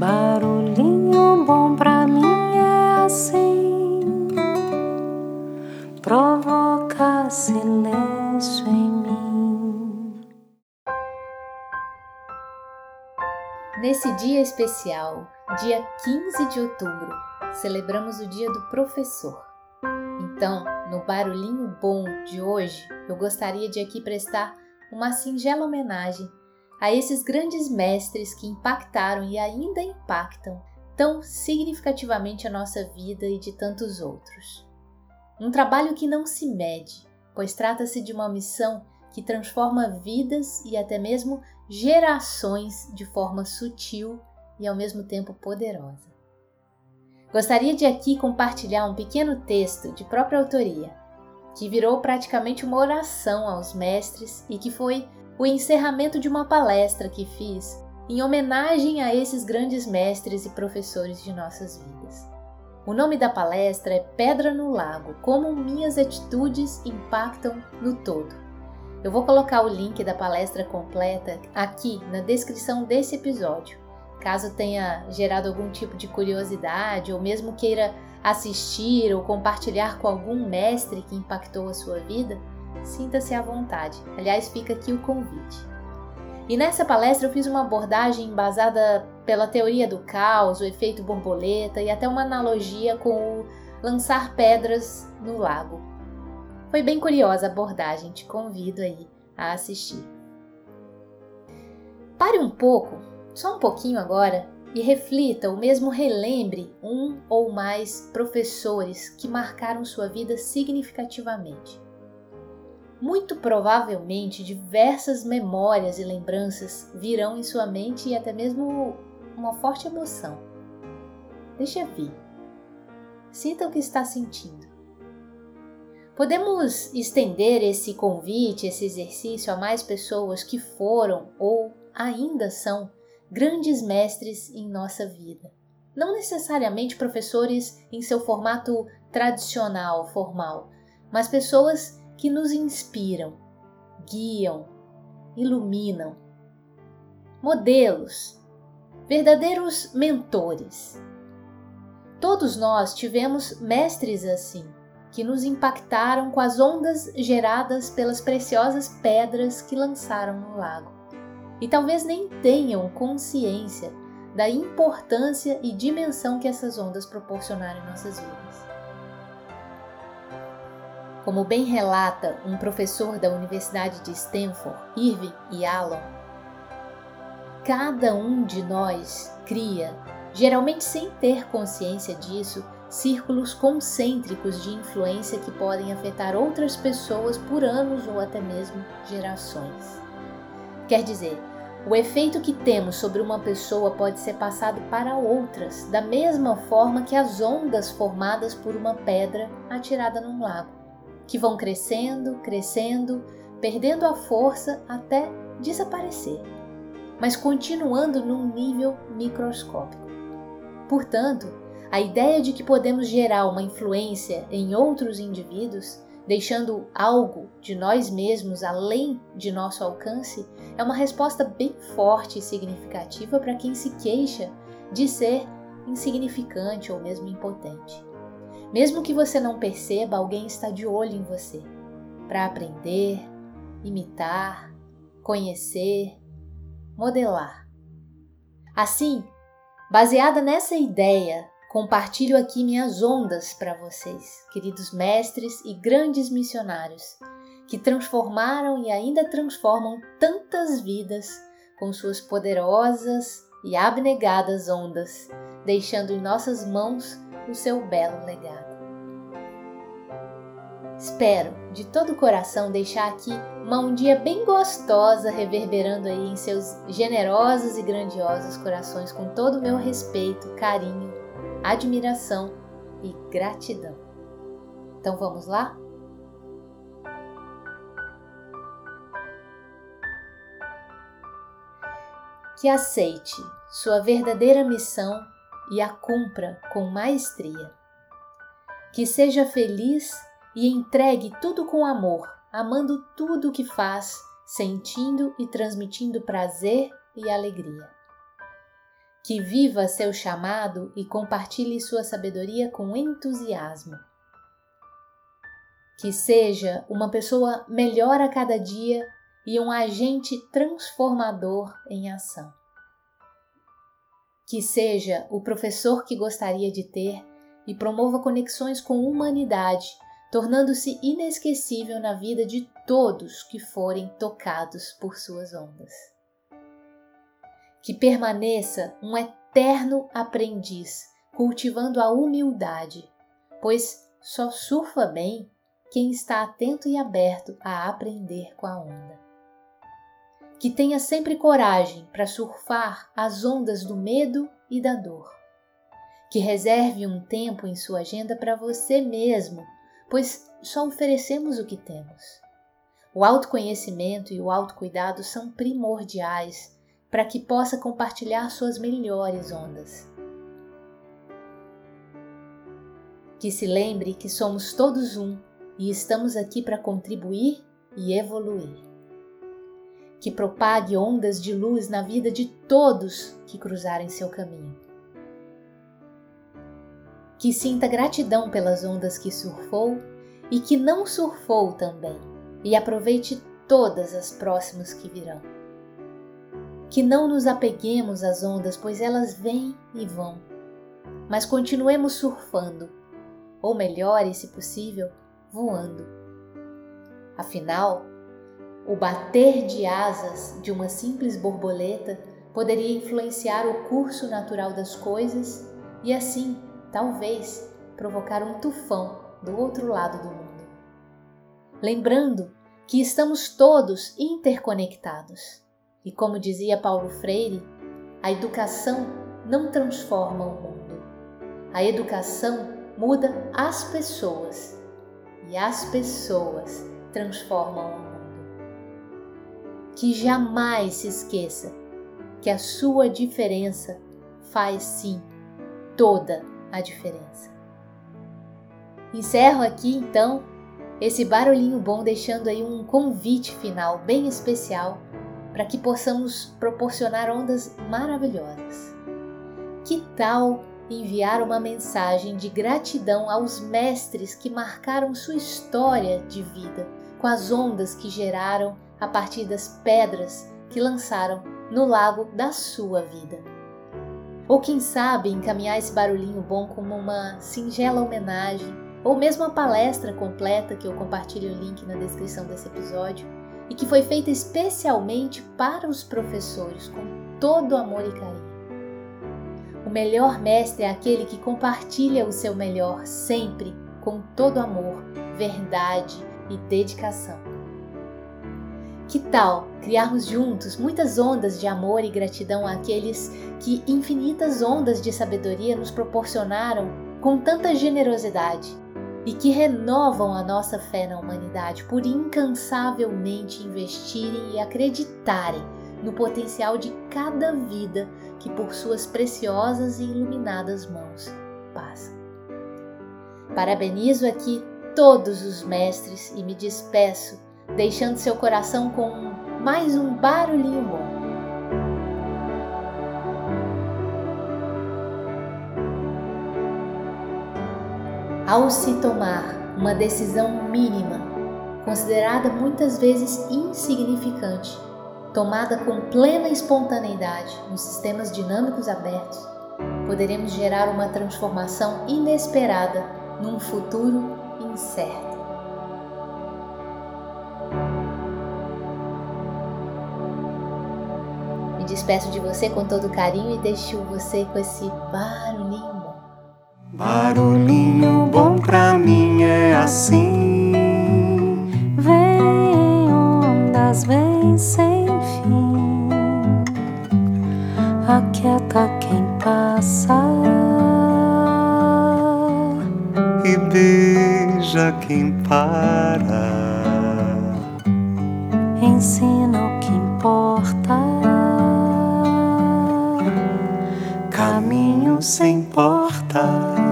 Barulhinho bom pra mim é assim, provoca silêncio em mim. Nesse dia especial, dia 15 de outubro, celebramos o Dia do Professor. Então, no barulhinho bom de hoje, eu gostaria de aqui prestar uma singela homenagem a esses grandes mestres que impactaram e ainda impactam tão significativamente a nossa vida e de tantos outros. Um trabalho que não se mede, pois trata-se de uma missão que transforma vidas e até mesmo gerações de forma sutil e ao mesmo tempo poderosa. Gostaria de aqui compartilhar um pequeno texto de própria autoria, que virou praticamente uma oração aos mestres e que foi o encerramento de uma palestra que fiz em homenagem a esses grandes mestres e professores de nossas vidas. O nome da palestra é Pedra no Lago: Como minhas atitudes impactam no todo. Eu vou colocar o link da palestra completa aqui na descrição desse episódio. Caso tenha gerado algum tipo de curiosidade ou mesmo queira assistir ou compartilhar com algum mestre que impactou a sua vida, sinta-se à vontade. Aliás, fica aqui o convite. E nessa palestra eu fiz uma abordagem embasada pela teoria do caos, o efeito borboleta e até uma analogia com o lançar pedras no lago. Foi bem curiosa a abordagem, te convido aí a assistir. Pare um pouco, só um pouquinho agora, e reflita ou mesmo relembre um ou mais professores que marcaram sua vida significativamente. Muito provavelmente diversas memórias e lembranças virão em sua mente e até mesmo uma forte emoção. Deixa vir. Sinta o que está sentindo. Podemos estender esse convite, esse exercício a mais pessoas que foram ou ainda são grandes mestres em nossa vida. Não necessariamente professores em seu formato tradicional, formal, mas pessoas que nos inspiram, guiam, iluminam. Modelos, verdadeiros mentores. Todos nós tivemos mestres assim, que nos impactaram com as ondas geradas pelas preciosas pedras que lançaram no lago. E talvez nem tenham consciência da importância e dimensão que essas ondas proporcionaram em nossas vidas. Como bem relata um professor da Universidade de Stanford, Irving Yalom, cada um de nós cria, geralmente sem ter consciência disso, círculos concêntricos de influência que podem afetar outras pessoas por anos ou até mesmo gerações. Quer dizer, o efeito que temos sobre uma pessoa pode ser passado para outras, da mesma forma que as ondas formadas por uma pedra atirada num lago que vão crescendo, crescendo, perdendo a força até desaparecer, mas continuando num nível microscópico. Portanto, a ideia de que podemos gerar uma influência em outros indivíduos, deixando algo de nós mesmos além de nosso alcance, é uma resposta bem forte e significativa para quem se queixa de ser insignificante ou mesmo impotente. Mesmo que você não perceba, alguém está de olho em você para aprender, imitar, conhecer, modelar. Assim, baseada nessa ideia, compartilho aqui minhas ondas para vocês, queridos mestres e grandes missionários, que transformaram e ainda transformam tantas vidas com suas poderosas e abnegadas ondas, deixando em nossas mãos o seu belo legado. Espero de todo o coração deixar aqui uma um dia bem gostosa reverberando aí em seus generosos e grandiosos corações com todo o meu respeito, carinho, admiração e gratidão. Então vamos lá? Que aceite sua verdadeira missão e a cumpra com maestria. Que seja feliz e entregue tudo com amor, amando tudo o que faz, sentindo e transmitindo prazer e alegria. que viva seu chamado e compartilhe sua sabedoria com entusiasmo. Que seja uma pessoa melhor a cada dia e um agente transformador em ação. Que seja o professor que gostaria de ter e promova conexões com humanidade, tornando-se inesquecível na vida de todos que forem tocados por suas ondas que permaneça um eterno aprendiz, cultivando a humildade, pois só surfa bem quem está atento e aberto a aprender com a onda. Que tenha sempre coragem para surfar as ondas do medo e da dor. Que reserve um tempo em sua agenda para você mesmo, pois só oferecemos o que temos. O autoconhecimento e o autocuidado são primordiais para que possa compartilhar suas melhores ondas. Que se lembre que somos todos um e estamos aqui para contribuir e evoluir. Que propague ondas de luz na vida de todos que cruzarem seu caminho. Que sinta gratidão pelas ondas que surfou e que não surfou também, e aproveite todas as próximas que virão que não nos apeguemos às ondas, pois elas vêm e vão, mas continuemos surfando, ou melhor, e se possível, voando. Afinal, o bater de asas de uma simples borboleta poderia influenciar o curso natural das coisas e assim, talvez, provocar um tufão do outro lado do mundo. Lembrando que estamos todos interconectados e como dizia Paulo Freire, a educação não transforma o mundo. A educação muda as pessoas e as pessoas transformam o mundo. Que jamais se esqueça que a sua diferença faz sim toda a diferença. Encerro aqui então esse barulhinho bom deixando aí um convite final bem especial para que possamos proporcionar ondas maravilhosas. Que tal enviar uma mensagem de gratidão aos mestres que marcaram sua história de vida com as ondas que geraram a partir das pedras que lançaram no lago da sua vida? Ou quem sabe encaminhar esse barulhinho bom como uma singela homenagem, ou mesmo a palestra completa que eu compartilho o link na descrição desse episódio e que foi feita especialmente para os professores, com todo amor e carinho. O melhor mestre é aquele que compartilha o seu melhor sempre com todo amor, verdade e dedicação. Que tal criarmos juntos muitas ondas de amor e gratidão àqueles que infinitas ondas de sabedoria nos proporcionaram com tanta generosidade e que renovam a nossa fé na humanidade por incansavelmente investirem e acreditarem no potencial de cada vida que por suas preciosas e iluminadas mãos passa. Parabenizo aqui todos os mestres e me despeço, deixando seu coração com mais um barulhinho bom. ao se tomar uma decisão mínima, considerada muitas vezes insignificante, tomada com plena espontaneidade nos sistemas dinâmicos abertos, poderemos gerar uma transformação inesperada num futuro incerto. Despeço de você com todo carinho e deixo você com esse barulhinho Barulhinho bom pra mim é assim. Vem ondas, vem sem fim. Aquieta quem passa. E beija quem para. Ensina o que importa. Caminho sem porta.